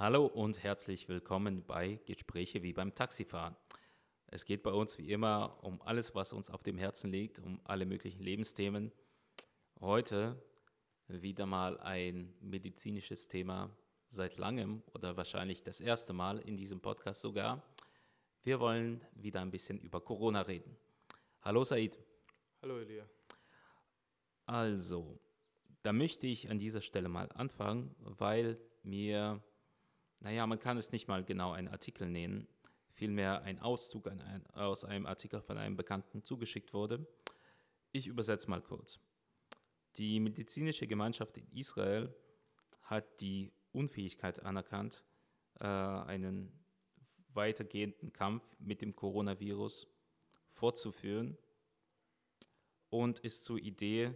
Hallo und herzlich willkommen bei Gespräche wie beim Taxifahren. Es geht bei uns wie immer um alles, was uns auf dem Herzen liegt, um alle möglichen Lebensthemen. Heute wieder mal ein medizinisches Thema seit langem oder wahrscheinlich das erste Mal in diesem Podcast sogar. Wir wollen wieder ein bisschen über Corona reden. Hallo Said. Hallo Elia. Also, da möchte ich an dieser Stelle mal anfangen, weil mir naja, man kann es nicht mal genau einen Artikel nennen, vielmehr ein Auszug aus einem Artikel von einem Bekannten zugeschickt wurde. Ich übersetze mal kurz. Die medizinische Gemeinschaft in Israel hat die Unfähigkeit anerkannt, äh, einen weitergehenden Kampf mit dem Coronavirus fortzuführen und ist zur Idee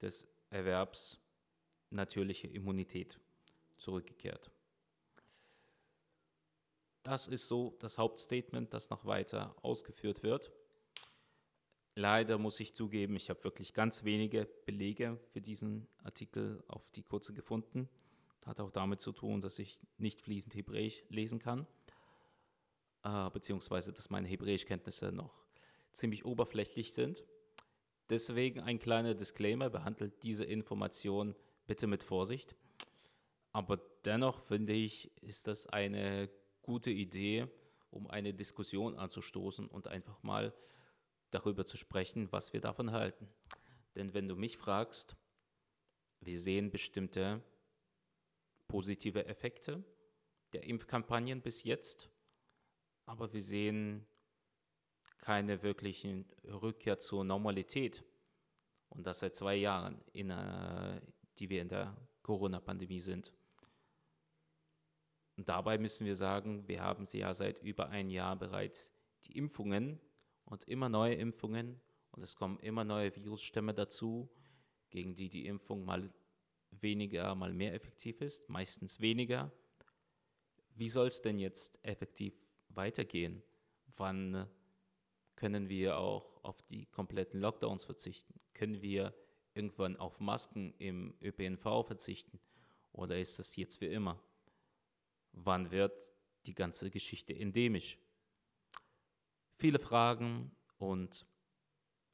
des Erwerbs natürliche Immunität zurückgekehrt. Das ist so das Hauptstatement, das noch weiter ausgeführt wird. Leider muss ich zugeben, ich habe wirklich ganz wenige Belege für diesen Artikel auf die kurze gefunden. Hat auch damit zu tun, dass ich nicht fließend Hebräisch lesen kann, äh, beziehungsweise dass meine Hebräischkenntnisse noch ziemlich oberflächlich sind. Deswegen ein kleiner Disclaimer, behandelt diese Information bitte mit Vorsicht. Aber dennoch finde ich, ist das eine gute Idee, um eine Diskussion anzustoßen und einfach mal darüber zu sprechen, was wir davon halten. Denn wenn du mich fragst, wir sehen bestimmte positive Effekte der Impfkampagnen bis jetzt, aber wir sehen keine wirkliche Rückkehr zur Normalität. Und das seit zwei Jahren, in, äh, die wir in der Corona-Pandemie sind. Und dabei müssen wir sagen, wir haben sie ja seit über ein Jahr bereits die Impfungen und immer neue Impfungen und es kommen immer neue Virusstämme dazu, gegen die die Impfung mal weniger, mal mehr effektiv ist, meistens weniger. Wie soll es denn jetzt effektiv weitergehen? Wann können wir auch auf die kompletten Lockdowns verzichten? Können wir irgendwann auf Masken im ÖPNV verzichten? Oder ist das jetzt wie immer? Wann wird die ganze Geschichte endemisch? Viele Fragen und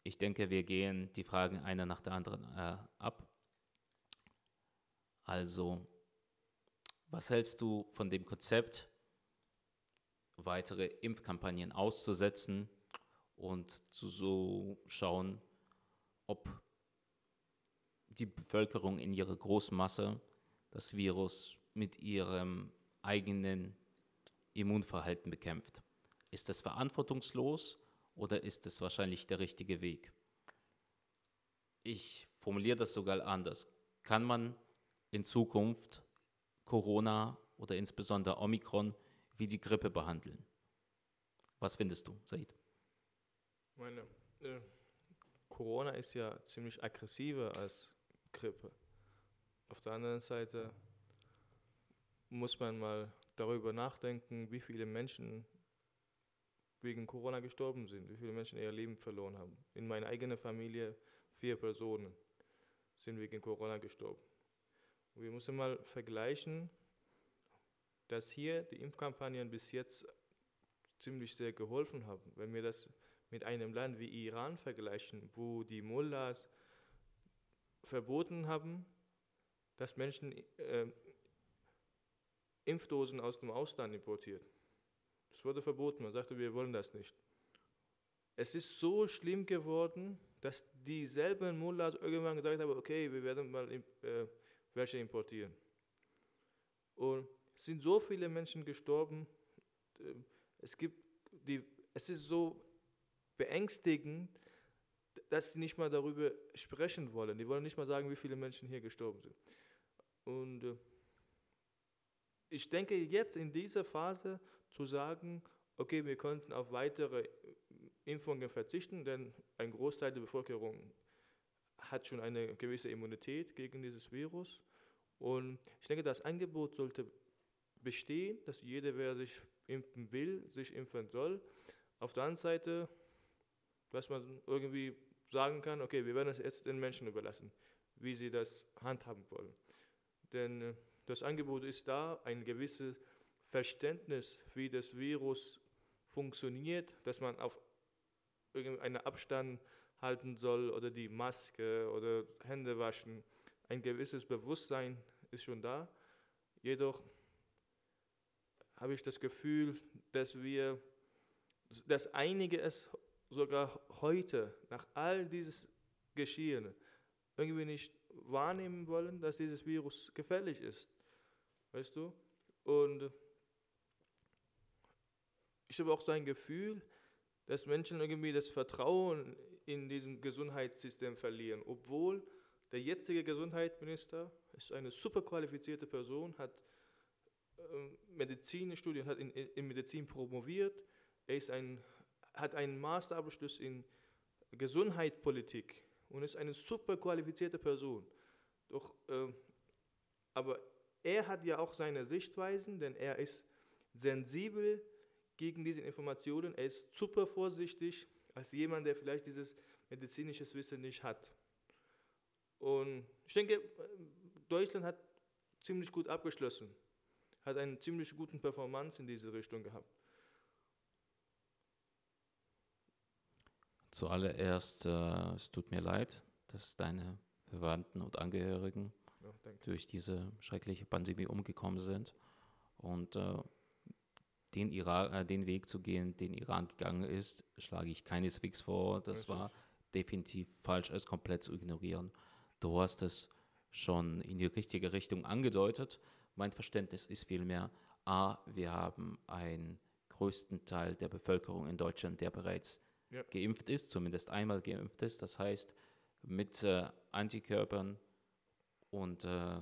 ich denke, wir gehen die Fragen einer nach der anderen äh, ab. Also, was hältst du von dem Konzept, weitere Impfkampagnen auszusetzen und zu so schauen, ob die Bevölkerung in ihrer Großmasse das Virus mit ihrem eigenen Immunverhalten bekämpft. Ist das verantwortungslos oder ist es wahrscheinlich der richtige Weg? Ich formuliere das sogar anders. Kann man in Zukunft Corona oder insbesondere Omikron wie die Grippe behandeln? Was findest du, Said? Meine, äh, Corona ist ja ziemlich aggressiver als Grippe. Auf der anderen Seite muss man mal darüber nachdenken, wie viele Menschen wegen Corona gestorben sind, wie viele Menschen ihr Leben verloren haben. In meiner eigenen Familie vier Personen sind wegen Corona gestorben. Und wir müssen mal vergleichen, dass hier die Impfkampagnen bis jetzt ziemlich sehr geholfen haben. Wenn wir das mit einem Land wie Iran vergleichen, wo die Mullahs verboten haben, dass Menschen äh, Impfdosen aus dem Ausland importiert. Das wurde verboten. Man sagte, wir wollen das nicht. Es ist so schlimm geworden, dass dieselben Mullahs irgendwann gesagt haben, okay, wir werden mal äh, welche importieren. Und es sind so viele Menschen gestorben. Äh, es, gibt die, es ist so beängstigend, dass sie nicht mal darüber sprechen wollen. Die wollen nicht mal sagen, wie viele Menschen hier gestorben sind. Und äh, ich denke jetzt in dieser Phase zu sagen, okay, wir könnten auf weitere Impfungen verzichten, denn ein Großteil der Bevölkerung hat schon eine gewisse Immunität gegen dieses Virus. Und ich denke, das Angebot sollte bestehen, dass jeder, wer sich impfen will, sich impfen soll. Auf der anderen Seite, dass man irgendwie sagen kann, okay, wir werden es jetzt den Menschen überlassen, wie sie das handhaben wollen. Denn äh, das Angebot ist da, ein gewisses Verständnis, wie das Virus funktioniert, dass man auf irgendeinen Abstand halten soll oder die Maske oder Hände waschen. Ein gewisses Bewusstsein ist schon da. Jedoch habe ich das Gefühl, dass wir, dass einige es sogar heute, nach all dieses Geschehen, irgendwie nicht wahrnehmen wollen, dass dieses Virus gefährlich ist. Weißt du? Und ich habe auch so ein Gefühl, dass Menschen irgendwie das Vertrauen in diesem Gesundheitssystem verlieren, obwohl der jetzige Gesundheitsminister ist eine super qualifizierte Person, hat äh, Medizinstudien, hat in, in Medizin promoviert, er ist ein, hat einen Masterabschluss in Gesundheitspolitik und ist eine super qualifizierte Person. Doch, äh, aber er hat ja auch seine Sichtweisen, denn er ist sensibel gegen diese Informationen, er ist super vorsichtig als jemand, der vielleicht dieses medizinische Wissen nicht hat. Und ich denke, Deutschland hat ziemlich gut abgeschlossen, hat einen ziemlich guten Performance in diese Richtung gehabt. Zuallererst, äh, es tut mir leid, dass deine Verwandten und Angehörigen ja, durch diese schreckliche Pandemie umgekommen sind. Und äh, den, Iran, äh, den Weg zu gehen, den Iran gegangen ist, schlage ich keineswegs vor. Das Richtig. war definitiv falsch, es komplett zu ignorieren. Du hast es schon in die richtige Richtung angedeutet. Mein Verständnis ist vielmehr, a, wir haben einen größten Teil der Bevölkerung in Deutschland, der bereits ja. geimpft ist, zumindest einmal geimpft ist. Das heißt, mit äh, Antikörpern und äh,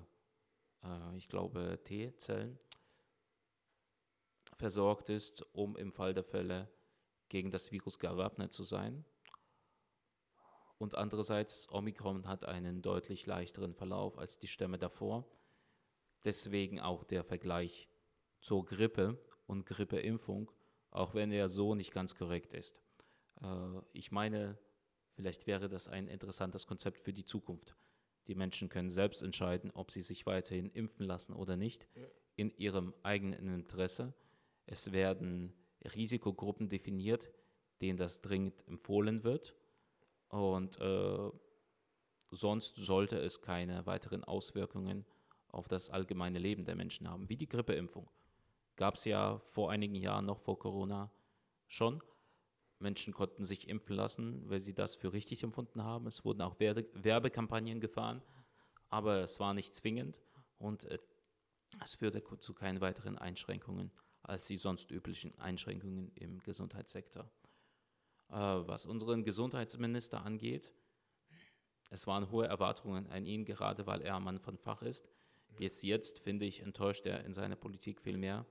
äh, ich glaube T-Zellen versorgt ist, um im Fall der Fälle gegen das Virus gewappnet zu sein. Und andererseits, Omikron hat einen deutlich leichteren Verlauf als die Stämme davor. Deswegen auch der Vergleich zur Grippe und Grippeimpfung, auch wenn er so nicht ganz korrekt ist. Äh, ich meine, vielleicht wäre das ein interessantes Konzept für die Zukunft. Die Menschen können selbst entscheiden, ob sie sich weiterhin impfen lassen oder nicht, in ihrem eigenen Interesse. Es werden Risikogruppen definiert, denen das dringend empfohlen wird. Und äh, sonst sollte es keine weiteren Auswirkungen auf das allgemeine Leben der Menschen haben, wie die Grippeimpfung. Gab es ja vor einigen Jahren noch vor Corona schon. Menschen konnten sich impfen lassen, weil sie das für richtig empfunden haben. Es wurden auch Werbe Werbekampagnen gefahren, aber es war nicht zwingend und äh, es führte zu keinen weiteren Einschränkungen als die sonst üblichen Einschränkungen im Gesundheitssektor. Äh, was unseren Gesundheitsminister angeht, es waren hohe Erwartungen an ihn, gerade weil er ein Mann von Fach ist. Jetzt, jetzt finde ich, enttäuscht er in seiner Politik viel mehr,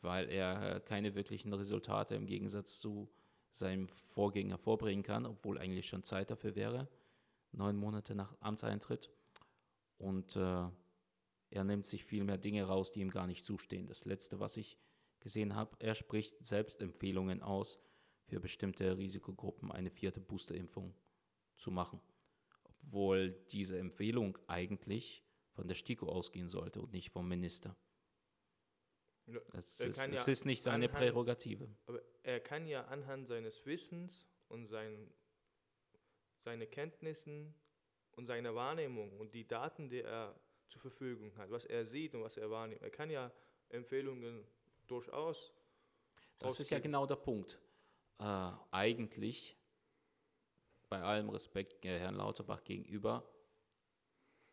weil er äh, keine wirklichen Resultate im Gegensatz zu seinem Vorgänger vorbringen kann, obwohl eigentlich schon Zeit dafür wäre, neun Monate nach Amtseintritt. Und äh, er nimmt sich viel mehr Dinge raus, die ihm gar nicht zustehen. Das Letzte, was ich gesehen habe, er spricht selbst Empfehlungen aus, für bestimmte Risikogruppen eine vierte Boosterimpfung zu machen. Obwohl diese Empfehlung eigentlich von der STIKO ausgehen sollte und nicht vom Minister. Es, ist, ja es ist nicht seine anhand, Prärogative. Aber er kann ja anhand seines Wissens und sein, seine Kenntnissen und seine Wahrnehmung und die Daten, die er zur Verfügung hat, was er sieht und was er wahrnimmt, er kann ja Empfehlungen durchaus. Das ausgeben. ist ja genau der Punkt. Äh, eigentlich, bei allem Respekt Herrn Lauterbach gegenüber,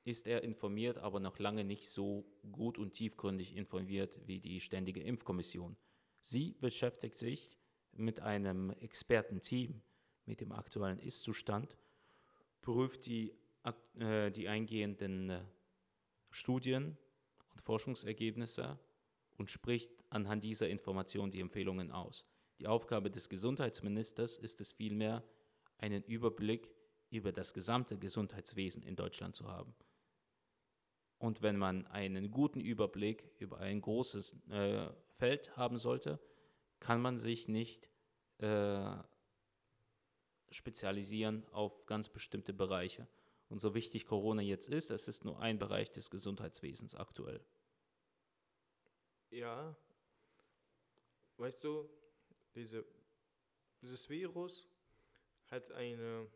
ist er informiert, aber noch lange nicht so gut und tiefgründig informiert wie die Ständige Impfkommission. Sie beschäftigt sich mit einem Expertenteam mit dem aktuellen Ist-Zustand, prüft die, äh, die eingehenden äh, Studien und Forschungsergebnisse und spricht anhand dieser Informationen die Empfehlungen aus. Die Aufgabe des Gesundheitsministers ist es vielmehr, einen Überblick über das gesamte Gesundheitswesen in Deutschland zu haben. Und wenn man einen guten Überblick über ein großes äh, Feld haben sollte, kann man sich nicht äh, spezialisieren auf ganz bestimmte Bereiche. Und so wichtig Corona jetzt ist, es ist nur ein Bereich des Gesundheitswesens aktuell. Ja, weißt du, diese, dieses Virus hat eine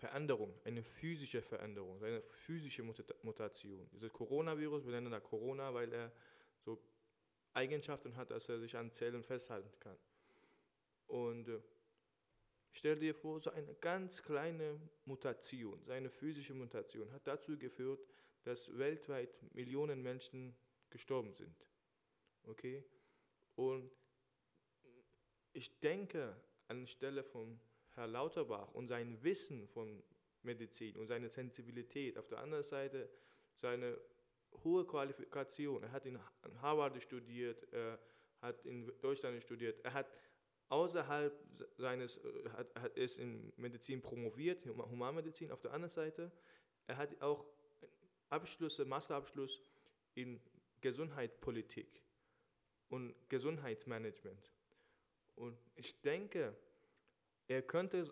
Veränderung, eine physische Veränderung, eine physische Mutation. Dieses Coronavirus, wir nennen das Corona, weil er so Eigenschaften hat, dass er sich an Zellen festhalten kann. Und äh, stell dir vor, so eine ganz kleine Mutation, seine physische Mutation, hat dazu geführt, dass weltweit Millionen Menschen gestorben sind. Okay? Und ich denke, anstelle von Herr Lauterbach und sein Wissen von Medizin und seine Sensibilität, auf der anderen Seite seine hohe Qualifikation. Er hat in Harvard studiert, er hat in Deutschland studiert, er hat außerhalb seines, äh, hat, hat ist in Medizin promoviert, Humanmedizin. Auf der anderen Seite, er hat auch Abschlüsse, Masterabschluss in Gesundheitspolitik und Gesundheitsmanagement. Und ich denke, er könnte,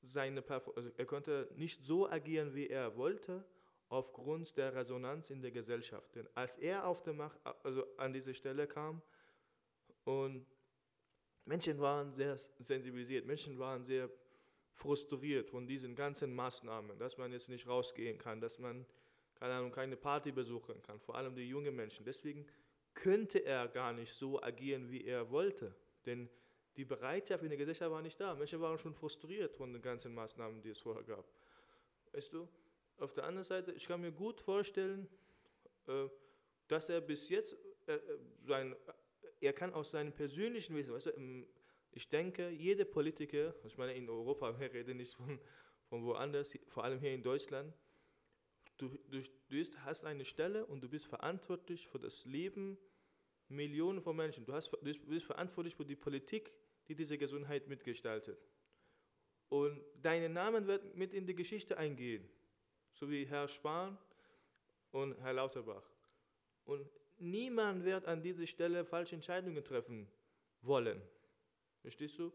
seine also er könnte nicht so agieren, wie er wollte, aufgrund der Resonanz in der Gesellschaft. Denn als er auf der Macht, also an diese Stelle kam und Menschen waren sehr sensibilisiert, Menschen waren sehr frustriert von diesen ganzen Maßnahmen, dass man jetzt nicht rausgehen kann, dass man keine, Ahnung, keine Party besuchen kann, vor allem die jungen Menschen. Deswegen könnte er gar nicht so agieren, wie er wollte. Denn die Bereitschaft in der Gesellschaft war nicht da. Menschen waren schon frustriert von den ganzen Maßnahmen, die es vorher gab. Weißt du? Auf der anderen Seite, ich kann mir gut vorstellen, äh, dass er bis jetzt, äh, äh, sein, er kann aus seinem persönlichen Wesen, weißt du, ich denke, jeder Politiker, ich meine in Europa, wir reden nicht von, von woanders, vor allem hier in Deutschland, du, du, du hast eine Stelle und du bist verantwortlich für das Leben Millionen von Menschen. Du, hast, du bist verantwortlich für die Politik, die diese Gesundheit mitgestaltet. Und dein Name wird mit in die Geschichte eingehen, so wie Herr Spahn und Herr Lauterbach. Und niemand wird an dieser Stelle falsche Entscheidungen treffen wollen. Verstehst du?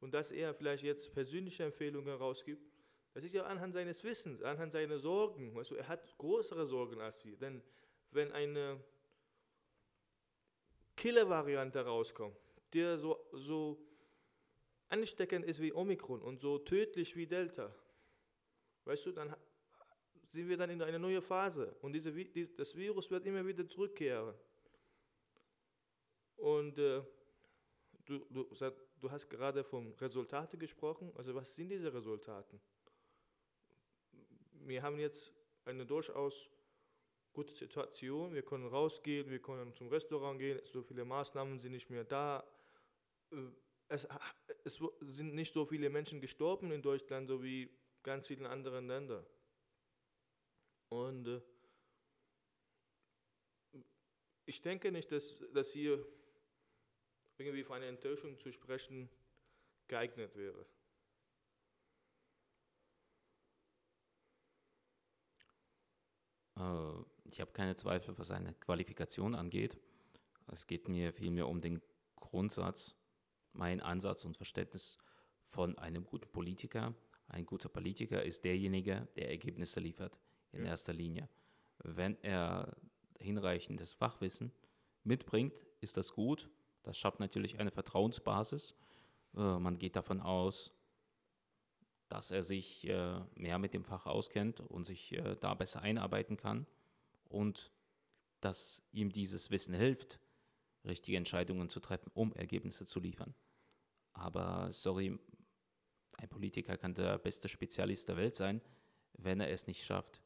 Und dass er vielleicht jetzt persönliche Empfehlungen rausgibt, das ist ja anhand seines Wissens, anhand seiner Sorgen. Weißt du, er hat größere Sorgen als wir. Denn wenn eine Killer-Variante rauskommt, der so, so ansteckend ist wie Omikron und so tödlich wie Delta, weißt du, dann sind wir dann in einer neuen Phase und diese, das Virus wird immer wieder zurückkehren. Und äh, du, du, du hast gerade von Resultaten gesprochen. Also was sind diese Resultate? Wir haben jetzt eine durchaus gute Situation. Wir können rausgehen, wir können zum Restaurant gehen, so viele Maßnahmen sind nicht mehr da. Äh, es, es sind nicht so viele Menschen gestorben in Deutschland, so wie ganz vielen anderen Ländern. Und äh, ich denke nicht, dass, dass hier irgendwie von einer Enttäuschung zu sprechen geeignet wäre. Ich habe keine Zweifel, was seine Qualifikation angeht. Es geht mir vielmehr um den Grundsatz, mein Ansatz und Verständnis von einem guten Politiker. Ein guter Politiker ist derjenige, der Ergebnisse liefert, in ja. erster Linie. Wenn er hinreichendes Fachwissen mitbringt, ist das gut. Das schafft natürlich eine Vertrauensbasis. Äh, man geht davon aus, dass er sich äh, mehr mit dem Fach auskennt und sich äh, da besser einarbeiten kann und dass ihm dieses Wissen hilft, richtige Entscheidungen zu treffen, um Ergebnisse zu liefern. Aber sorry, ein Politiker kann der beste Spezialist der Welt sein, wenn er es nicht schafft,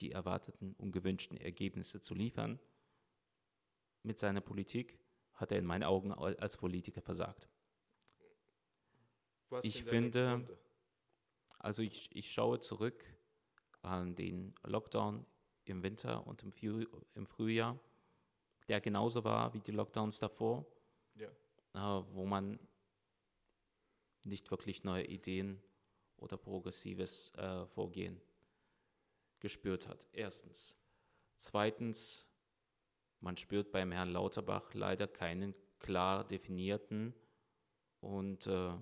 die erwarteten und gewünschten Ergebnisse zu liefern. Mit seiner Politik hat er in meinen Augen als Politiker versagt. Ich finde? Also ich, ich schaue zurück an den Lockdown im Winter und im, Früh, im Frühjahr, der genauso war wie die Lockdowns davor, ja. äh, wo man nicht wirklich neue Ideen oder progressives äh, Vorgehen gespürt hat. Erstens. Zweitens, man spürt beim Herrn Lauterbach leider keinen klar definierten und äh,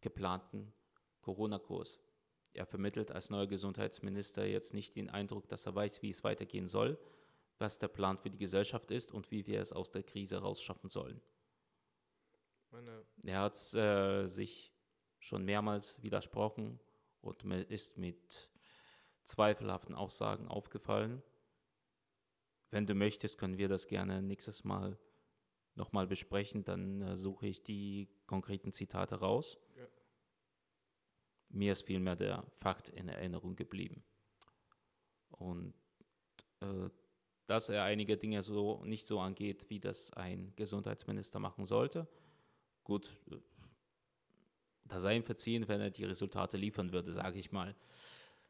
geplanten Corona-Kurs. Er vermittelt als neuer Gesundheitsminister jetzt nicht den Eindruck, dass er weiß, wie es weitergehen soll, was der Plan für die Gesellschaft ist und wie wir es aus der Krise rausschaffen sollen. Meine, Er hat äh, sich schon mehrmals widersprochen und ist mit zweifelhaften Aussagen aufgefallen. Wenn du möchtest, können wir das gerne nächstes Mal nochmal besprechen. Dann äh, suche ich die konkreten Zitate raus. Mir ist vielmehr der Fakt in Erinnerung geblieben. Und äh, dass er einige Dinge so nicht so angeht, wie das ein Gesundheitsminister machen sollte. Gut, äh, da sei ihm verziehen, wenn er die Resultate liefern würde, sage ich mal.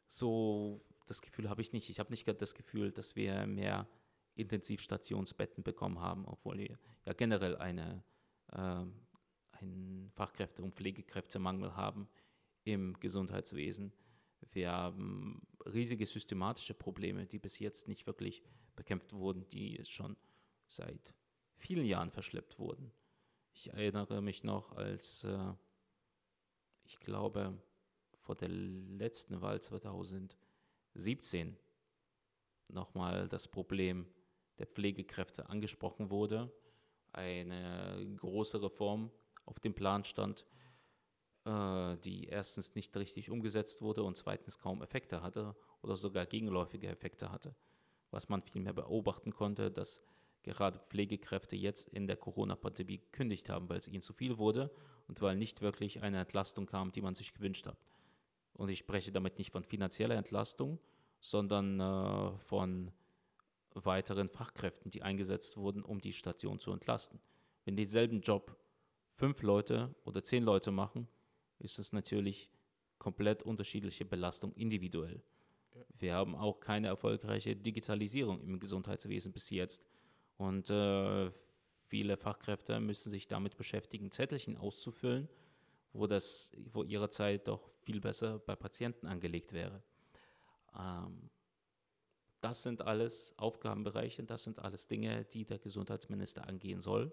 So, das Gefühl habe ich nicht. Ich habe nicht das Gefühl, dass wir mehr Intensivstationsbetten bekommen haben, obwohl wir ja generell eine, ähm, einen Fachkräfte- und Pflegekräftemangel haben im Gesundheitswesen. Wir haben riesige systematische Probleme, die bis jetzt nicht wirklich bekämpft wurden, die schon seit vielen Jahren verschleppt wurden. Ich erinnere mich noch, als äh, ich glaube, vor der letzten Wahl 2017 nochmal das Problem der Pflegekräfte angesprochen wurde. Eine große Reform auf dem Plan stand, die erstens nicht richtig umgesetzt wurde und zweitens kaum Effekte hatte oder sogar gegenläufige Effekte hatte. Was man vielmehr beobachten konnte, dass gerade Pflegekräfte jetzt in der Corona-Pandemie gekündigt haben, weil es ihnen zu viel wurde und weil nicht wirklich eine Entlastung kam, die man sich gewünscht hat. Und ich spreche damit nicht von finanzieller Entlastung, sondern äh, von weiteren Fachkräften, die eingesetzt wurden, um die Station zu entlasten. Wenn denselben Job fünf Leute oder zehn Leute machen, ist es natürlich komplett unterschiedliche Belastung individuell. Wir haben auch keine erfolgreiche Digitalisierung im Gesundheitswesen bis jetzt. Und äh, viele Fachkräfte müssen sich damit beschäftigen, Zettelchen auszufüllen, wo, das, wo ihre Zeit doch viel besser bei Patienten angelegt wäre. Ähm, das sind alles Aufgabenbereiche, das sind alles Dinge, die der Gesundheitsminister angehen soll.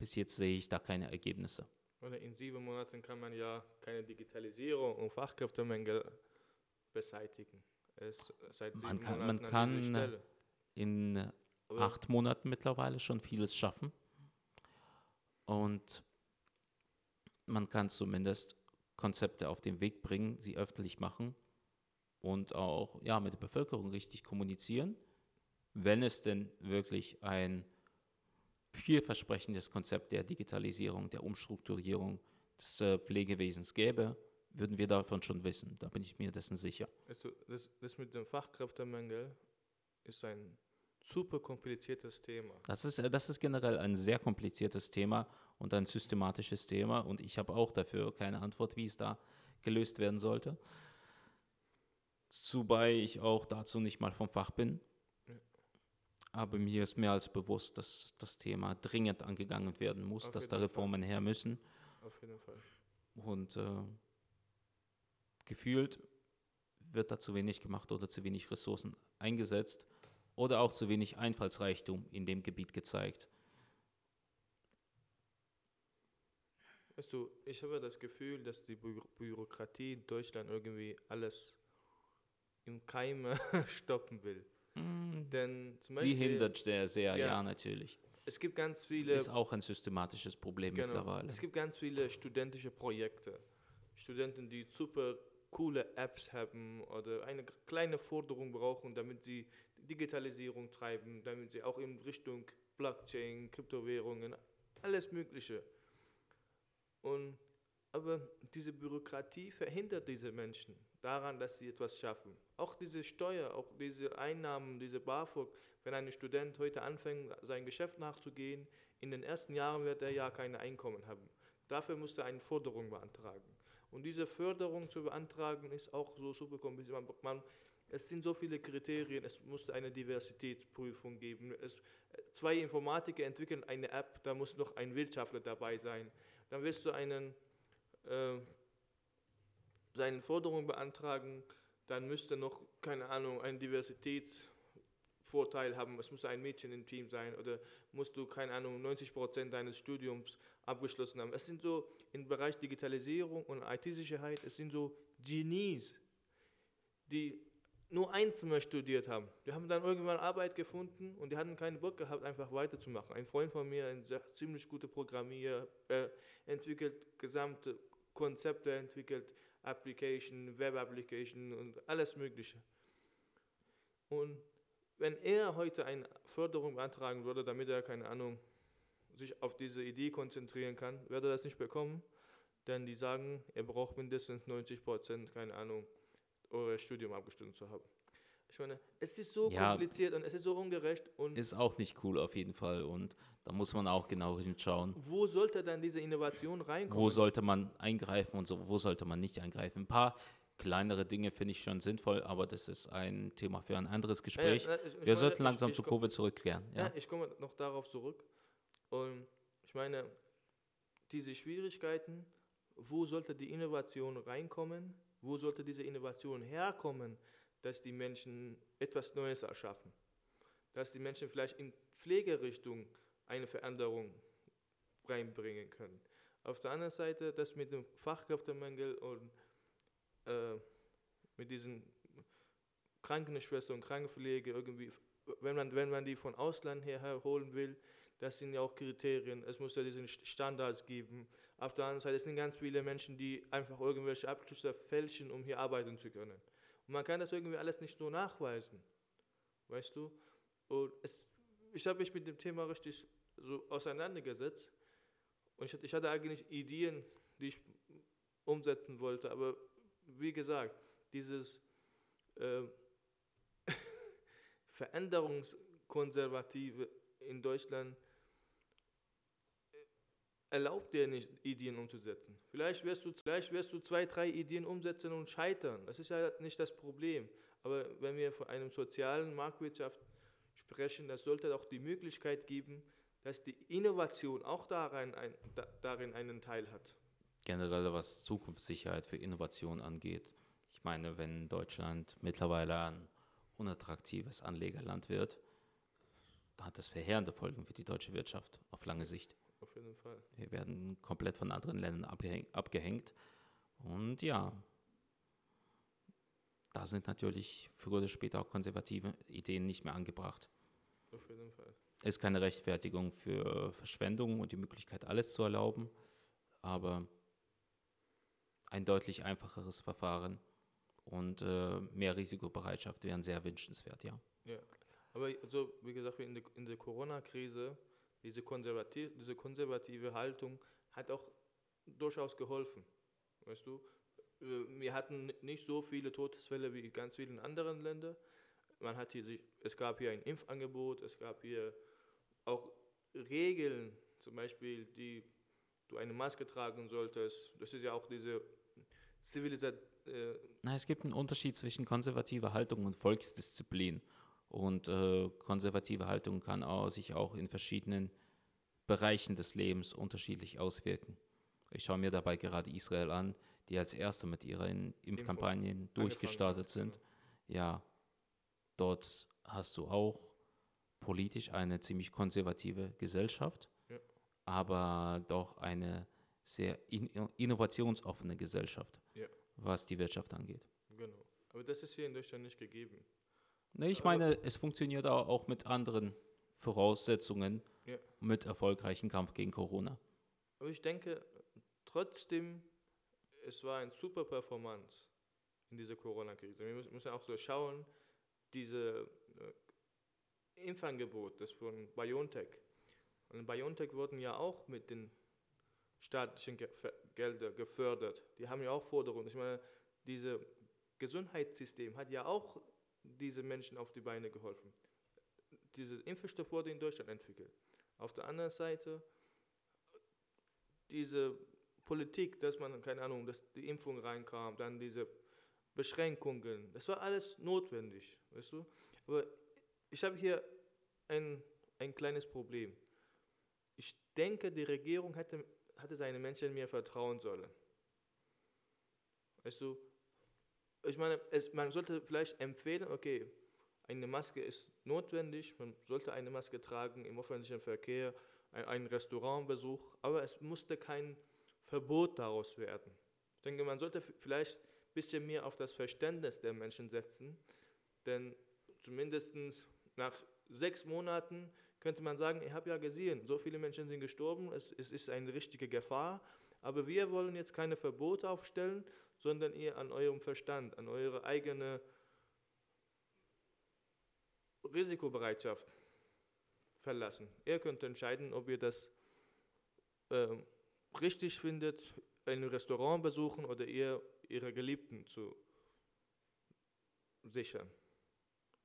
Bis jetzt sehe ich da keine Ergebnisse. oder in sieben Monaten kann man ja keine Digitalisierung und Fachkräftemangel beseitigen. Man kann- man kann, Stelle. In äh, Aber acht Monaten mittlerweile schon vieles schaffen. Und man kann zumindest Konzepte auf den Weg bringen, sie öffentlich machen und auch ja, mit der Bevölkerung richtig kommunizieren, wenn es denn wirklich ein vielversprechendes Konzept der Digitalisierung, der Umstrukturierung des äh, Pflegewesens gäbe, würden wir davon schon wissen. Da bin ich mir dessen sicher. Also das, das mit dem Fachkräftemangel ist ein super kompliziertes Thema. Das ist, das ist generell ein sehr kompliziertes Thema und ein systematisches Thema und ich habe auch dafür keine Antwort, wie es da gelöst werden sollte. Wobei ich auch dazu nicht mal vom Fach bin. Aber mir ist mehr als bewusst, dass das Thema dringend angegangen werden muss, Auf dass da Fall. Reformen her müssen. Auf jeden Fall. Und äh, gefühlt wird da zu wenig gemacht oder zu wenig Ressourcen eingesetzt oder auch zu wenig Einfallsreichtum in dem Gebiet gezeigt. Weißt du, ich habe das Gefühl, dass die Bü Bürokratie in Deutschland irgendwie alles im Keime stoppen will. Denn zum Sie Beispiel, hindert sehr, sehr, ja, Ja. natürlich. es gibt ganz viele Ist auch ein systematisches Problem Genau. mittlerweile. Es gibt ganz viele studentische Projekte. Studenten, die super coole Apps haben oder eine kleine Forderung brauchen, damit sie Digitalisierung treiben, damit sie auch in Richtung Blockchain, Kryptowährungen, alles Mögliche. Und, aber diese Bürokratie verhindert diese Menschen daran, dass sie etwas schaffen. Auch diese Steuer, auch diese Einnahmen, diese BAföG, wenn ein Student heute anfängt, sein Geschäft nachzugehen, in den ersten Jahren wird er ja kein Einkommen haben. Dafür muss er eine Forderung beantragen. Und diese Förderung zu beantragen ist auch so super kompliziert. Man, es sind so viele Kriterien, es musste eine Diversitätsprüfung geben. Es, zwei Informatiker entwickeln eine App, da muss noch ein Wirtschaftler dabei sein. Dann wirst du einen, seine Forderung beantragen, dann müsste noch, keine Ahnung, ein Diversitätsvorteil haben. Es muss ein Mädchen im Team sein oder musst du, keine Ahnung, 90 Prozent deines Studiums abgeschlossen haben. Es sind so im Bereich Digitalisierung und IT-Sicherheit, es sind so Genies, die nur eins mehr studiert haben. Die haben dann irgendwann Arbeit gefunden und die hatten keinen Bock gehabt, einfach weiterzumachen. Ein Freund von mir, ein ziemlich guter Programmierer, äh, entwickelt gesamte Konzepte, entwickelt Application, Web Application und alles Mögliche. Und wenn er heute eine Förderung beantragen würde, damit er, keine Ahnung, sich auf diese Idee konzentrieren kann, würde er das nicht bekommen, denn die sagen, er braucht mindestens 90 Prozent, keine Ahnung, euer Studium abgestimmt zu haben. Ich meine, es ist so Ja. kompliziert und es ist so ungerecht und Ist auch nicht cool auf jeden Fall und da muss man auch genau hinschauen. wo sollte dann diese Innovation reinkommen? Wo sollte man eingreifen und so, wo sollte man nicht eingreifen? Ein paar kleinere Dinge finde ich schon sinnvoll, aber das ist ein Thema für ein anderes Gespräch. Ja, ja, ich- ich Wir meine, sollten langsam ich zu Covid zurückkehren. Ja? ich komme noch darauf zurück. Und ich meine, diese Schwierigkeiten, wo sollte die Innovation reinkommen? Wo sollte diese Innovation herkommen, dass die Menschen etwas Neues erschaffen? Dass die Menschen vielleicht in Pflegerichtung eine Veränderung reinbringen können. Auf der anderen Seite, das mit dem Fachkräftemangel und äh, mit diesen Krankenschwestern und Krankenpflege irgendwie, wenn man, wenn man die von Ausland her holen will, das sind ja auch Kriterien. Es muss ja diesen St- Standards geben. Auf der anderen Seite es sind ganz viele Menschen, die einfach irgendwelche Abschlüsse fälschen, um hier arbeiten zu können. Und man kann das irgendwie alles nicht so nachweisen. Weißt du? Und es, ich habe mich mit dem Thema richtig so auseinandergesetzt. Und ich, hatte- ich hatte eigentlich Ideen, die ich umsetzen wollte. Aber wie gesagt, dieses äh, Veränderungskonservative in Deutschland erlaubt dir nicht, Ideen umzusetzen. Vielleicht wirst, du, vielleicht wirst du zwei, drei Ideen umsetzen und scheitern. Das ist ja nicht das Problem. Aber wenn wir von einem sozialen Marktwirtschaft sprechen, das sollte auch die Möglichkeit geben, dass die Innovation auch darin, ein, da, darin einen Teil hat. Generell was Zukunftssicherheit für Innovation angeht. Ich meine, wenn Deutschland mittlerweile ein unattraktives Anlegerland wird, dann hat das verheerende Folgen für die deutsche Wirtschaft auf lange Sicht. Auf jeden Fall. Wir werden komplett von anderen Ländern abgehäng- abgehängt. Und ja, da sind natürlich früher oder später auch konservative Ideen nicht mehr angebracht. Auf jeden Fall. Ist keine Rechtfertigung für Verschwendung und die Möglichkeit, alles zu erlauben, aber ein deutlich einfacheres Verfahren und äh, mehr Risikobereitschaft wären sehr wünschenswert, ja. Ja, aber so wie gesagt, in der, in der Corona-Krise, diese, konservativ, diese konservative Haltung hat auch durchaus geholfen. Weißt du, Äh, wir hatten nicht so viele Todesfälle wie in ganz vielen anderen Ländern. Man hat hier es gab hier ein Impfangebot, es gab hier auch Regeln, zum Beispiel, die du eine Maske tragen solltest. Das ist ja auch diese Zivilisation. Äh, Na, es gibt einen Unterschied zwischen konservativer Haltung und Volksdisziplin. Und äh, konservative Haltung kann auch, sich auch in verschiedenen Bereichen des Lebens unterschiedlich auswirken. Ich schaue mir dabei gerade Israel an, die als erste mit ihren Impfkampagnen durchgestartet angefangen sind. Ja, dort hast du auch politisch eine ziemlich konservative Gesellschaft, Ja. aber doch eine sehr in innovationsoffene Gesellschaft, Ja. was die Wirtschaft angeht. genau. Aber das ist hier in Deutschland nicht gegeben. Ne, ich meine, es funktioniert auch mit anderen Voraussetzungen, Ja. mit erfolgreichem Kampf gegen Corona. Aber ich denke trotzdem, es war eine super Performance in dieser Corona-Krise. Wir müssen, auch so schauen, diese äh, Impfangebot, das von BioNTech. Und BioNTech wurden ja auch mit den staatlichen Ge Geldern gefördert. Die haben ja auch Forderungen. Ich meine, dieses Gesundheitssystem hat ja auch diese Menschen auf die Beine geholfen. Diese Impfstoff wurde in Deutschland entwickelt. Auf der anderen Seite diese Politik, dass man, keine Ahnung, dass die Impfung reinkam, dann diese Beschränkungen, das war alles notwendig, weißt du? Aber ich habe hier ein, ein kleines Problem. Ich denke, die Regierung hätte, hatte seine Menschen mehr vertrauen sollen. Weißt du? Ich meine, es, man sollte vielleicht empfehlen, okay, eine Maske ist notwendig, man sollte eine Maske tragen im öffentlichen Verkehr, ein, ein Restaurantbesuch, aber es musste kein Verbot daraus werden. Ich denke, man sollte vielleicht ein bisschen mehr auf das Verständnis der Menschen setzen, Denn zumindest nach sechs Monaten könnte man sagen, ich habe ja gesehen, so viele Menschen sind gestorben, es, es ist eine richtige Gefahr, aber wir wollen jetzt keine Verbote aufstellen, sondern ihr an eurem Verstand, an eure eigene Risikobereitschaft verlassen. Ihr könnt entscheiden, ob ihr das äh, richtig findet, ein Restaurant besuchen oder ihr ihre Geliebten zu sichern.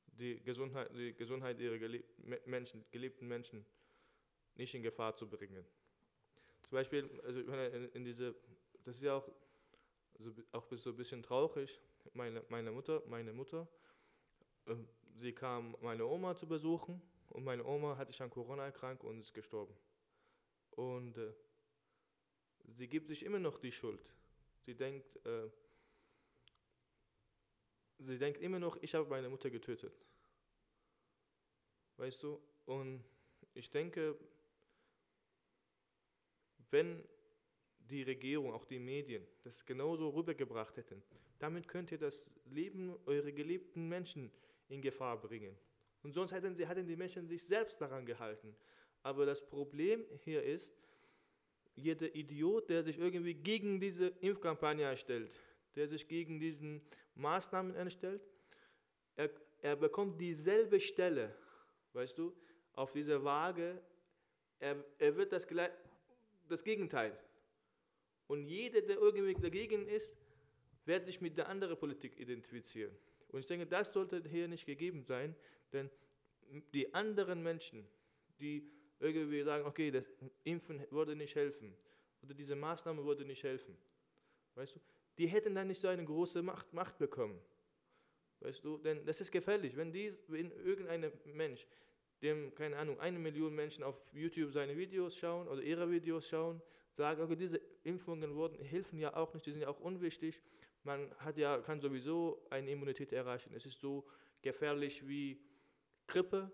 Die Gesundheit, die Gesundheit ihrer geliebten Menschen, geliebten Menschen nicht in Gefahr zu bringen. Zum Beispiel, also in, in diese, das ist ja auch, also auch so ein bisschen traurig. Meine, meine Mutter, meine Mutter, äh, sie kam meine Oma zu besuchen und meine Oma hat sich an Corona erkrankt und ist gestorben. Und äh, sie gibt sich immer noch die Schuld. Sie denkt, äh, sie denkt immer noch, ich habe meine Mutter getötet. Weißt du? Und ich denke, wenn die Regierung, auch die Medien, das genauso rübergebracht hätten, damit könnt ihr das Leben eurer geliebten Menschen in Gefahr bringen. Und sonst hätten, sie, hätten die Menschen sich selbst daran gehalten. Aber das Problem hier ist, jeder Idiot, der sich irgendwie gegen diese Impfkampagne erstellt, der sich gegen diesen Maßnahmen erstellt, er, er bekommt dieselbe Stelle, weißt du, auf dieser Waage, er, er wird das, das Gegenteil. Und jeder, der irgendwie dagegen ist, wird sich mit der anderen Politik identifizieren. Und ich denke, das sollte hier nicht gegeben sein, denn die anderen Menschen, die irgendwie sagen, okay, das Impfen würde nicht helfen oder diese Maßnahme würde nicht helfen, weißt du, die hätten dann nicht so eine große Macht, Macht bekommen. Weißt du, denn das ist gefährlich, wenn, dies, wenn irgendein Mensch, dem, keine Ahnung, eine Million Menschen auf YouTube seine Videos schauen oder ihre Videos schauen, sagen, okay, diese Impfungen wurden, helfen ja auch nicht, die sind ja auch unwichtig. Man hat ja, kann sowieso eine Immunität erreichen. Es ist so gefährlich wie Grippe,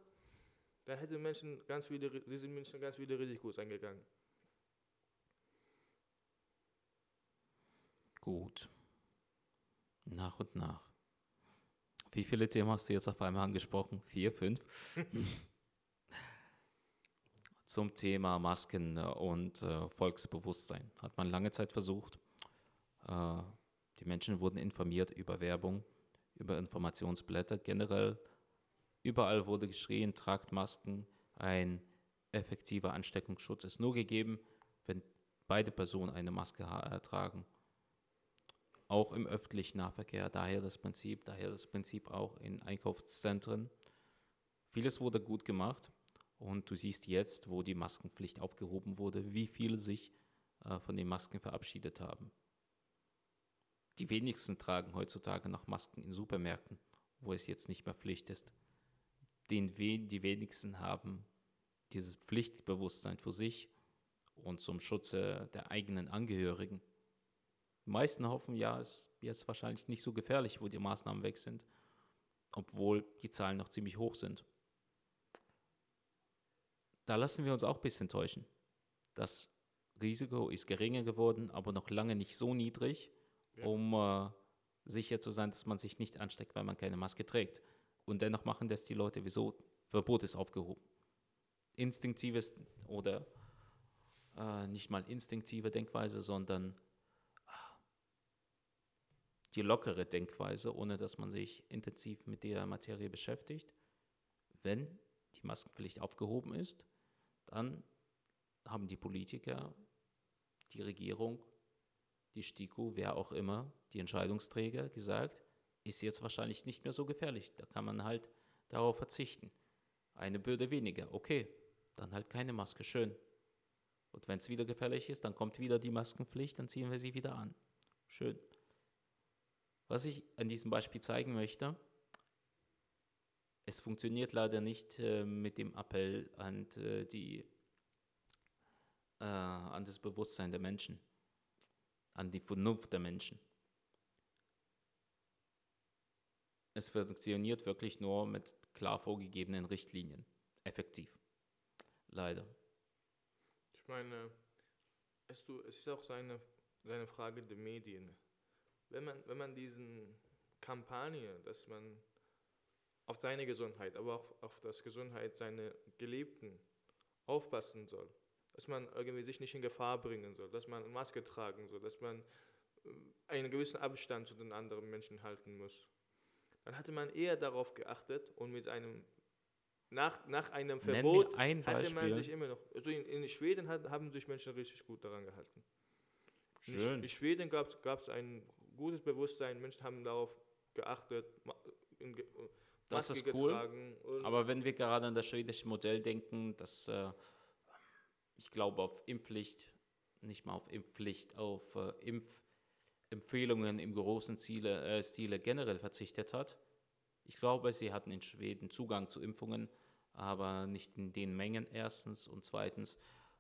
dann hätten Menschen ganz viele, diese Menschen ganz viele Risikos eingegangen. Gut. Nach und nach. Wie viele Themen hast du jetzt auf einmal angesprochen? Vier, fünf? Zum Thema Masken und äh, Volksbewusstsein hat man lange Zeit versucht. Äh, die Menschen wurden informiert über Werbung, über Informationsblätter generell Überall wurde geschrien, tragt Masken. Ein effektiver Ansteckungsschutz ist nur gegeben, wenn beide Personen eine Maske äh, tragen. Auch im öffentlichen Nahverkehr, daher das Prinzip, daher das Prinzip auch in Einkaufszentren. Vieles wurde gut gemacht und du siehst jetzt, wo die Maskenpflicht aufgehoben wurde, wie viele sich äh, von den Masken verabschiedet haben. Die wenigsten tragen heutzutage noch Masken in Supermärkten, wo es jetzt nicht mehr Pflicht ist den die wenigsten haben dieses Pflichtbewusstsein für sich und zum Schutze der eigenen Angehörigen. Die meisten hoffen, ja, es ist jetzt wahrscheinlich nicht so gefährlich, wo die Maßnahmen weg sind, obwohl die Zahlen noch ziemlich hoch sind. Da lassen wir uns auch ein bisschen täuschen. Das Risiko ist geringer geworden, aber noch lange nicht so niedrig, ja. um äh, sicher zu sein, dass man sich nicht ansteckt, weil man keine Maske trägt. Und dennoch machen das die Leute, wieso Verbot ist aufgehoben. Instinktives oder äh, nicht mal instinktive Denkweise, sondern ah, die lockere Denkweise, ohne dass man sich intensiv mit der Materie beschäftigt. Wenn die Maskenpflicht aufgehoben ist, dann haben die Politiker, die Regierung, die STIKO, wer auch immer, die Entscheidungsträger gesagt, ist jetzt wahrscheinlich nicht mehr so gefährlich. Da kann man halt darauf verzichten. Eine Bürde weniger, okay, dann halt keine Maske, schön. Und wenn es wieder gefährlich ist, dann kommt wieder die Maskenpflicht, dann ziehen wir sie wieder an. Schön. Was ich an diesem Beispiel zeigen möchte, es funktioniert leider nicht äh, mit dem Appell an, äh, die, äh, an das Bewusstsein der Menschen, an die Vernunft der Menschen. Es funktioniert wirklich nur mit klar vorgegebenen Richtlinien. Effektiv. Leider. Ich meine, es ist auch seine, seine Frage der Medien. Wenn man, wenn man diesen Kampagne, dass man auf seine Gesundheit, aber auch auf das Gesundheit seiner Geliebten aufpassen soll. Dass man irgendwie sich nicht in Gefahr bringen soll, dass man Maske tragen soll, dass man äh, einen gewissen Abstand zu den anderen Menschen halten muss. Dann hatte man eher darauf geachtet und mit einem nach, nach einem Verbot hatte man sich immer noch. Also in, in Schweden hat, haben sich Menschen richtig gut daran gehalten. Schön. In, in Schweden gab es ein gutes Bewusstsein, Menschen haben darauf geachtet, in, das ist cool. Aber wenn wir gerade an das schwedische Modell denken, dass äh, ich glaube auf Impfpflicht, nicht mal auf Impfpflicht, auf äh, Impfempfehlungen im großen Ziele, äh, Stile generell verzichtet hat. Ich glaube, sie hatten in Schweden Zugang zu Impfungen, aber nicht in den Mengen erstens und zweitens,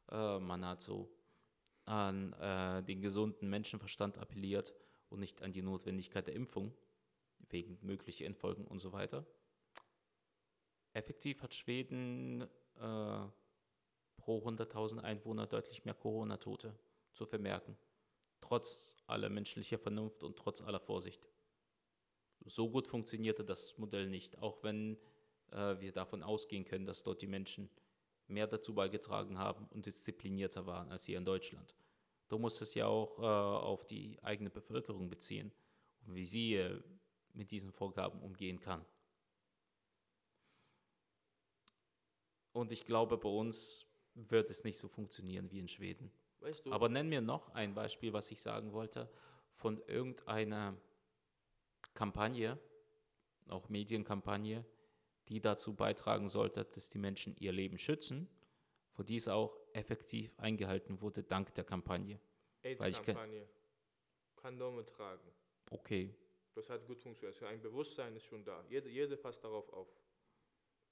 äh, man hat so an äh, den gesunden Menschenverstand appelliert und nicht an die Notwendigkeit der Impfung wegen möglicher Endfolgen und so weiter. Effektiv hat Schweden äh, pro 100.000 Einwohner deutlich mehr Corona-Tote zu vermerken, trotz aller menschlicher Vernunft und trotz aller Vorsicht. So gut funktionierte das Modell nicht, auch wenn äh, wir davon ausgehen können, dass dort die Menschen mehr dazu beigetragen haben und disziplinierter waren als hier in Deutschland. Du musst es ja auch äh, auf die eigene Bevölkerung beziehen und wie sie äh, mit diesen Vorgaben umgehen kann. Und ich glaube, bei uns wird es nicht so funktionieren wie in Schweden. Weißt du? Aber nenn mir noch ein Beispiel, was ich sagen wollte, von irgendeiner Kampagne, auch Medienkampagne, die dazu beitragen sollte, dass die Menschen ihr Leben schützen, wo dies auch effektiv eingehalten wurde, dank der Kampagne. AIDS-Kampagne. Kondome tragen. Okay. Das hat gut funktioniert. Also ein Bewusstsein ist schon da. Jeder, jeder passt darauf auf.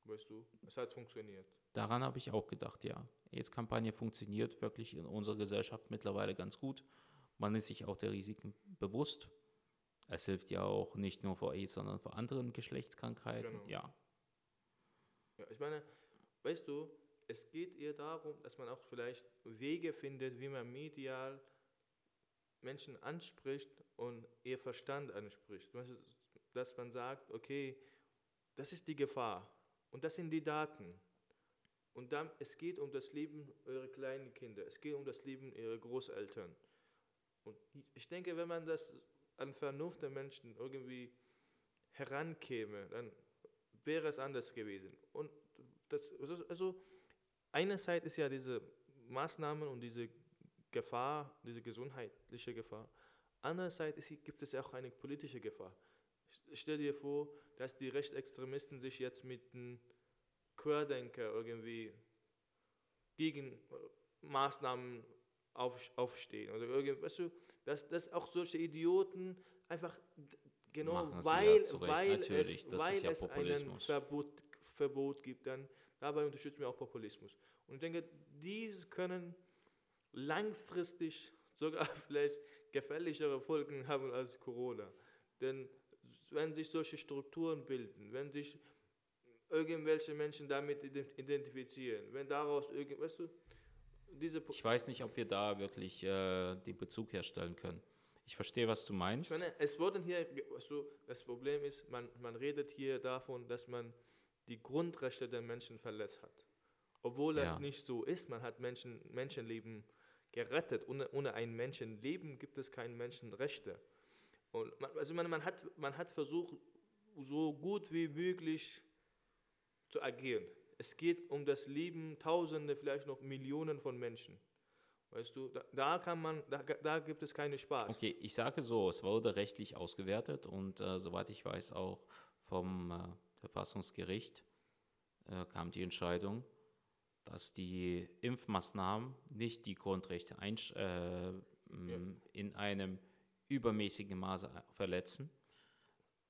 Weißt du, es hat funktioniert. Daran habe ich auch gedacht, ja. AIDS-Kampagne funktioniert wirklich in unserer Gesellschaft mittlerweile ganz gut. Man ist sich auch der Risiken bewusst. Es hilft ja auch nicht nur vor AIDS, sondern vor anderen Geschlechtskrankheiten. Genau. Ja. ja. Ich meine, weißt du, es geht eher darum, dass man auch vielleicht Wege findet, wie man medial Menschen anspricht und ihr Verstand anspricht. Dass man sagt, okay, das ist die Gefahr und das sind die Daten. Und dann, es geht um das Leben eurer kleinen Kinder, es geht um das Leben ihrer Großeltern. Und ich denke, wenn man das an Vernunft der Menschen irgendwie herankäme, dann wäre es anders gewesen. Und das, also einerseits ist ja diese Maßnahmen und diese Gefahr, diese gesundheitliche Gefahr. Andererseits gibt es auch eine politische Gefahr. Stell dir vor, dass die Rechtsextremisten sich jetzt mit den Querdenker irgendwie gegen Maßnahmen auf, aufstehen. Oder irgendwie, weißt du, dass, dass auch solche Idioten einfach genau weil, ja weil Natürlich, es, weil ja es ein Verbot, Verbot gibt, dann dabei unterstützen wir auch Populismus. Und ich denke, diese können langfristig sogar vielleicht gefährlichere Folgen haben als Corona. Denn wenn sich solche Strukturen bilden, wenn sich irgendwelche Menschen damit identifizieren, wenn daraus irgend, weißt du, diese Ich weiß nicht, ob wir da wirklich äh, den Bezug herstellen können. Ich verstehe, was du meinst. Ich meine, es wurden hier, weißt du, das Problem ist, man, man redet hier davon, dass man die Grundrechte der Menschen verletzt hat. Obwohl das ja. nicht so ist, man hat Menschen, Menschenleben gerettet. Ohne, ohne ein Menschenleben gibt es keine Menschenrechte. Und man, also man, man, hat, man hat versucht, so gut wie möglich zu agieren. Es geht um das Leben Tausende, vielleicht noch Millionen von Menschen. Weißt du, da, da kann man, da, da, gibt es keinen Spaß. Okay, ich sage so, es wurde rechtlich ausgewertet und äh, soweit ich weiß auch vom äh, Verfassungsgericht äh, kam die Entscheidung, dass die Impfmaßnahmen nicht die Grundrechte äh, ja. in einem übermäßigen Maße verletzen.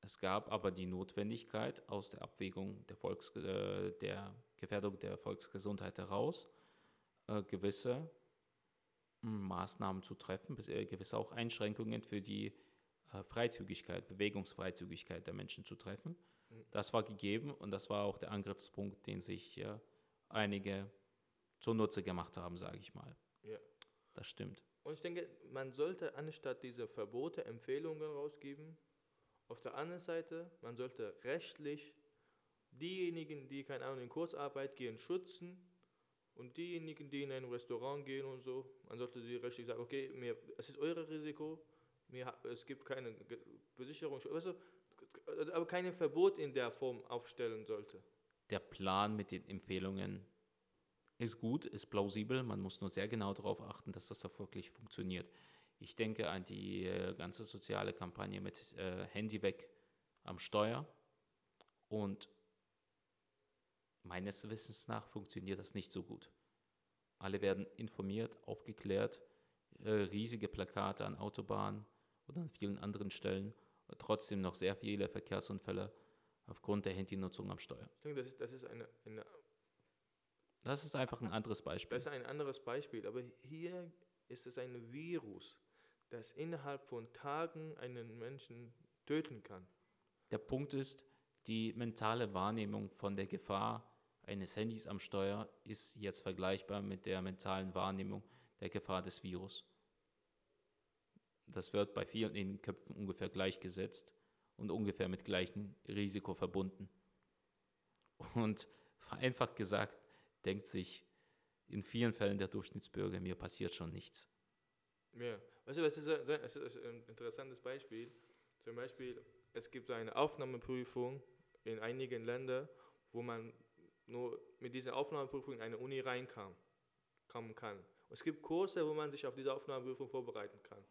Es gab aber die Notwendigkeit aus der Abwägung der, Volks, äh, der Gefährdung der Volksgesundheit heraus, äh, gewisse hm, Maßnahmen zu treffen, äh, gewisse auch Einschränkungen für die äh, Freizügigkeit, Bewegungsfreizügigkeit der Menschen zu treffen. Mhm. Das war gegeben und das war auch der Angriffspunkt, den sich einige zunutze gemacht haben, sage ich mal. Ja. Das stimmt. Und ich denke, man sollte anstatt dieser Verbote Empfehlungen rausgeben. Auf der anderen Seite, man sollte rechtlich diejenigen, die, keine Ahnung, in Kurzarbeit gehen, schützen und diejenigen, die in ein Restaurant gehen und so, man sollte die richtig sagen, okay, mir, es ist euer Risiko, mir, es gibt keine Versicherung, also, aber kein Verbot in der Form aufstellen sollte. Der Plan mit den Empfehlungen ist gut, ist plausibel, man muss nur sehr genau darauf achten, dass das auch wirklich funktioniert. Ich denke an die äh, ganze soziale Kampagne mit äh, Handy weg am Steuer und meines Wissens nach funktioniert das nicht so gut. Alle werden informiert, aufgeklärt, äh, riesige Plakate an Autobahnen und an vielen anderen Stellen, trotzdem noch sehr viele Verkehrsunfälle aufgrund der Handynutzung am Steuer. Ich denke, das ist, das ist eine, eine das ist einfach ein anderes Beispiel. Das ist ein anderes Beispiel, aber hier ist es ein Virus, das innerhalb von Tagen einen Menschen töten kann. Der Punkt ist, die mentale Wahrnehmung von der Gefahr eines Handys am Steuer ist jetzt vergleichbar mit der mentalen Wahrnehmung der Gefahr des Virus. Das wird bei vielen in den Köpfen ungefähr gleichgesetzt und ungefähr mit gleichem Risiko verbunden. Und vereinfacht gesagt, denkt sich in vielen Fällen der Durchschnittsbürger, mir passiert schon nichts. Ja, weißt du, das ist, das ist ein interessantes Beispiel. Zum Beispiel, es gibt eine Aufnahmeprüfung in einigen Ländern, wo man nur mit dieser Aufnahmeprüfung in eine Uni reinkam, kommen kann. Und es gibt Kurse, wo man sich auf diese Aufnahmeprüfung vorbereiten kann.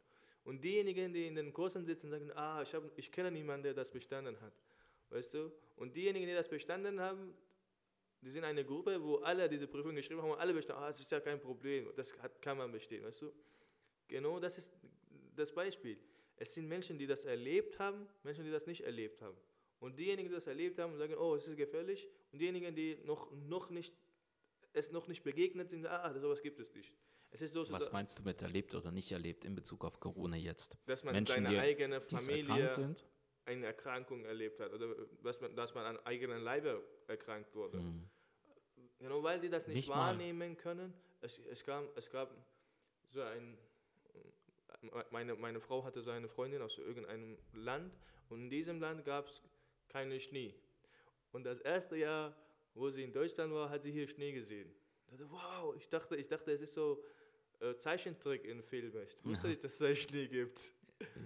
Und diejenigen, die in den Kursen sitzen, sagen, ah, ich, hab, ich kenne niemanden, der das bestanden hat. Weißt du? Und diejenigen, die das bestanden haben, die sind eine Gruppe, wo alle diese Prüfung geschrieben haben und alle bestanden, ah, das ist ja kein Problem, das kann man bestehen, weißt du? Genau das ist das Beispiel. Es sind Menschen, die das erlebt haben, Menschen, die das nicht erlebt haben. Und diejenigen, die das erlebt haben, sagen, oh, es ist gefährlich. Und diejenigen, die noch, noch nicht, es noch nicht begegnet sind, ah, sowas gibt es nicht. Es ist so, Was meinst du mit erlebt oder nicht erlebt in Bezug auf Corona jetzt? Dass man Menschen, seine eigene Familie eine Erkrankung erlebt hat oder dass man, dass man an eigenen Leibe erkrankt wurde. Hm. Genau, weil die das nicht, nicht wahrnehmen mal. können. Es, es, kam, es gab so ein, meine, meine Frau hatte so eine Freundin aus irgendeinem Land und in diesem Land gab es keine Schnee. Und das erste Jahr, wo sie in Deutschland war, hat sie hier Schnee gesehen. Ich dachte, wow, ich dachte, ich dachte, es ist so äh, Zeichentrick in Filmen. Ich wusste ja. nicht, dass es Schnee gibt.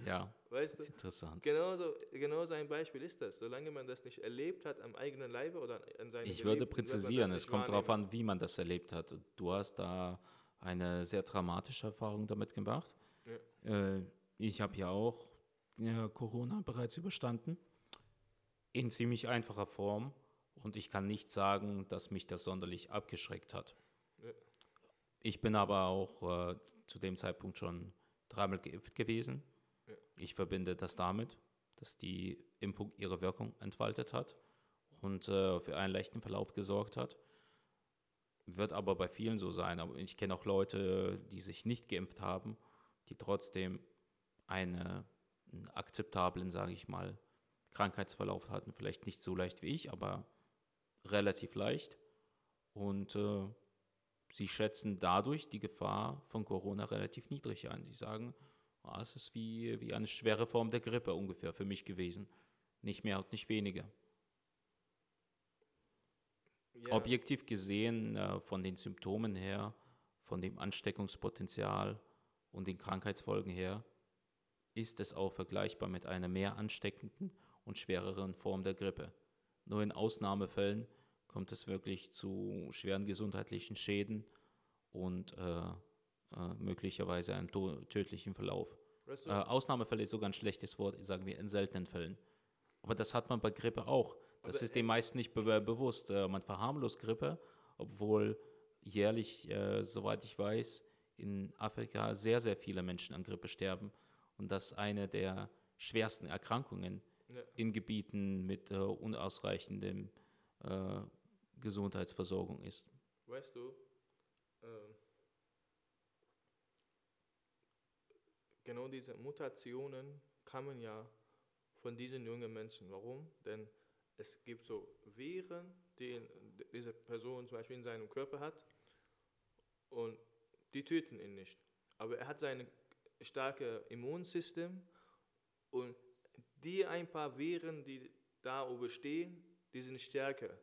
Ja, weißt du? interessant. Genauso, genauso ein Beispiel ist das. Solange man das nicht erlebt hat am eigenen Leibe oder an seinem Ich würde präzisieren, es kommt darauf an, wie man das erlebt hat. Du hast da eine sehr dramatische Erfahrung damit gemacht. Ja. Äh, ich habe ja auch ja, Corona bereits überstanden. In ziemlich einfacher Form. Und ich kann nicht sagen, dass mich das sonderlich abgeschreckt hat. Ja. Ich bin aber auch äh, zu dem Zeitpunkt schon dreimal geimpft gewesen. Ich verbinde das damit, dass die Impfung ihre Wirkung entfaltet hat und äh, für einen leichten Verlauf gesorgt hat. Wird aber bei vielen so sein. Aber ich kenne auch Leute, die sich nicht geimpft haben, die trotzdem eine, einen akzeptablen, sage ich mal, Krankheitsverlauf hatten. Vielleicht nicht so leicht wie ich, aber relativ leicht. Und äh, sie schätzen dadurch die Gefahr von Corona relativ niedrig ein. Sie sagen, Ah, es ist wie, wie eine schwere Form der Grippe ungefähr für mich gewesen. Nicht mehr und nicht weniger. Ja. Objektiv gesehen, äh, von den Symptomen her, von dem Ansteckungspotenzial und den Krankheitsfolgen her, ist es auch vergleichbar mit einer mehr ansteckenden und schwereren Form der Grippe. Nur in Ausnahmefällen kommt es wirklich zu schweren gesundheitlichen Schäden und äh, äh, möglicherweise einem tödlichen Verlauf. Äh, Ausnahmefälle ist sogar ein schlechtes Wort, sagen wir in seltenen Fällen. Aber das hat man bei Grippe auch. Das Aber ist den meisten nicht be bewusst. Äh, man verharmlost Grippe, obwohl jährlich, äh, soweit ich weiß, in Afrika sehr, sehr viele Menschen an Grippe sterben und das eine der schwersten Erkrankungen ja. in Gebieten mit äh, unausreichendem äh, Gesundheitsversorgung ist. Weißt du, ähm, genau diese Mutationen kamen ja von diesen jungen Menschen. Warum? Denn es gibt so Viren, die diese Person zum Beispiel in seinem Körper hat und die töten ihn nicht. Aber er hat sein starkes Immunsystem und die ein paar Viren, die da überstehen, die sind stärker.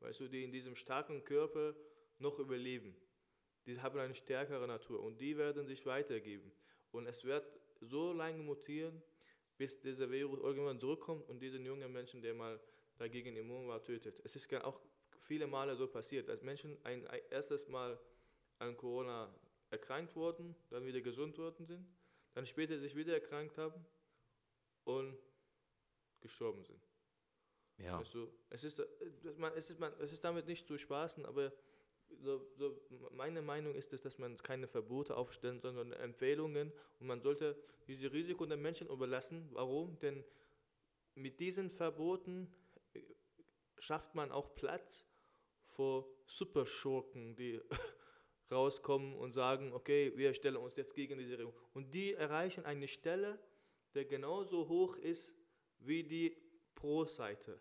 Weißt du, die in diesem starken Körper noch überleben. Die haben eine stärkere Natur und die werden sich weitergeben. Und es wird so lange mutieren, bis dieser Virus irgendwann zurückkommt und diesen jungen Menschen, der mal dagegen immun war, tötet. Es ist auch viele Male so passiert, dass Menschen ein, erstes Mal an Corona erkrankt wurden, dann wieder gesund worden sind, dann später sich wieder erkrankt haben und gestorben sind. Ja. Du, es, ist, man, es, ist, man, es ist damit nicht zu spaßen, aber so, so meine Meinung ist es, dass man keine Verbote aufstellen, sondern Empfehlungen und man sollte diese Risiko den Menschen überlassen. Warum? Denn mit diesen Verboten äh, schafft man auch Platz vor Superschurken, die rauskommen und sagen, okay, wir stellen uns jetzt gegen diese Regierung. Und die erreichen eine Stelle, der genauso hoch ist wie die Pro-Seite.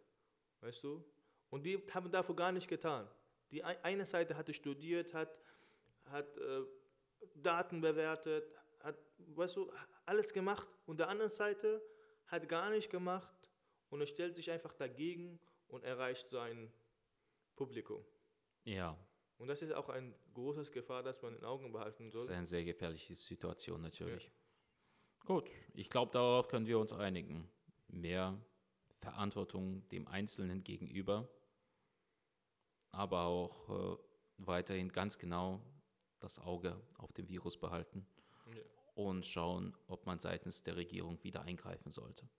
Weißt du? Und die haben dafür gar nicht getan. Die eine Seite hatte studiert, hat, hat äh, Daten bewertet, hat, weißt du, alles gemacht. Und der andere Seite hat gar nicht gemacht und er stellt sich einfach dagegen und erreicht sein Publikum. Ja. Und das ist auch ein großes Gefahr, das man in Augen behalten soll. Das ist eine sehr gefährliche Situation natürlich. Ja. Gut, ich glaube, darauf können wir uns einigen. Mehr Verantwortung dem Einzelnen gegenüber, aber auch äh, weiterhin ganz genau das Auge auf dem Virus behalten ja. und schauen, ob man seitens der Regierung wieder eingreifen sollte.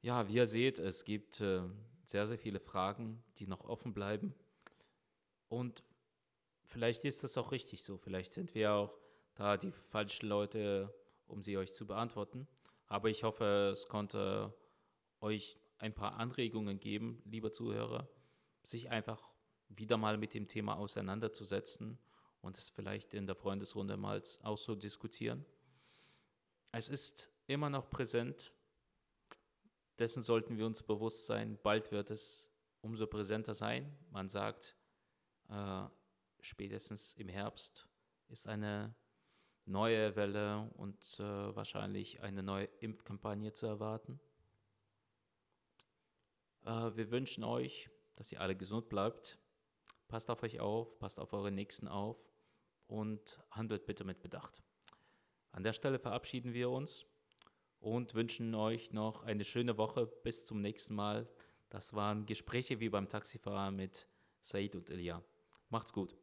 Ja, wie ihr seht, es gibt äh, sehr, sehr viele Fragen, die noch offen bleiben. Und vielleicht ist das auch richtig so. Vielleicht sind wir auch da die falschen Leute, um sie euch zu beantworten. Aber ich hoffe, es konnte euch ein paar Anregungen geben, liebe Zuhörer, sich einfach wieder mal mit dem Thema auseinanderzusetzen und es vielleicht in der Freundesrunde mal auch so diskutieren. Es ist immer noch präsent, dessen sollten wir uns bewusst sein. Bald wird es umso präsenter sein. Man sagt, äh, spätestens im Herbst ist eine neue Welle und äh, wahrscheinlich eine neue Impfkampagne zu erwarten. Äh, wir wünschen euch, dass ihr alle gesund bleibt. Passt auf euch auf, passt auf eure Nächsten auf und handelt bitte mit Bedacht. An der Stelle verabschieden wir uns und wünschen euch noch eine schöne Woche. Bis zum nächsten Mal. Das waren Gespräche wie beim Taxifahrer mit Said und Ilya. Macht's gut.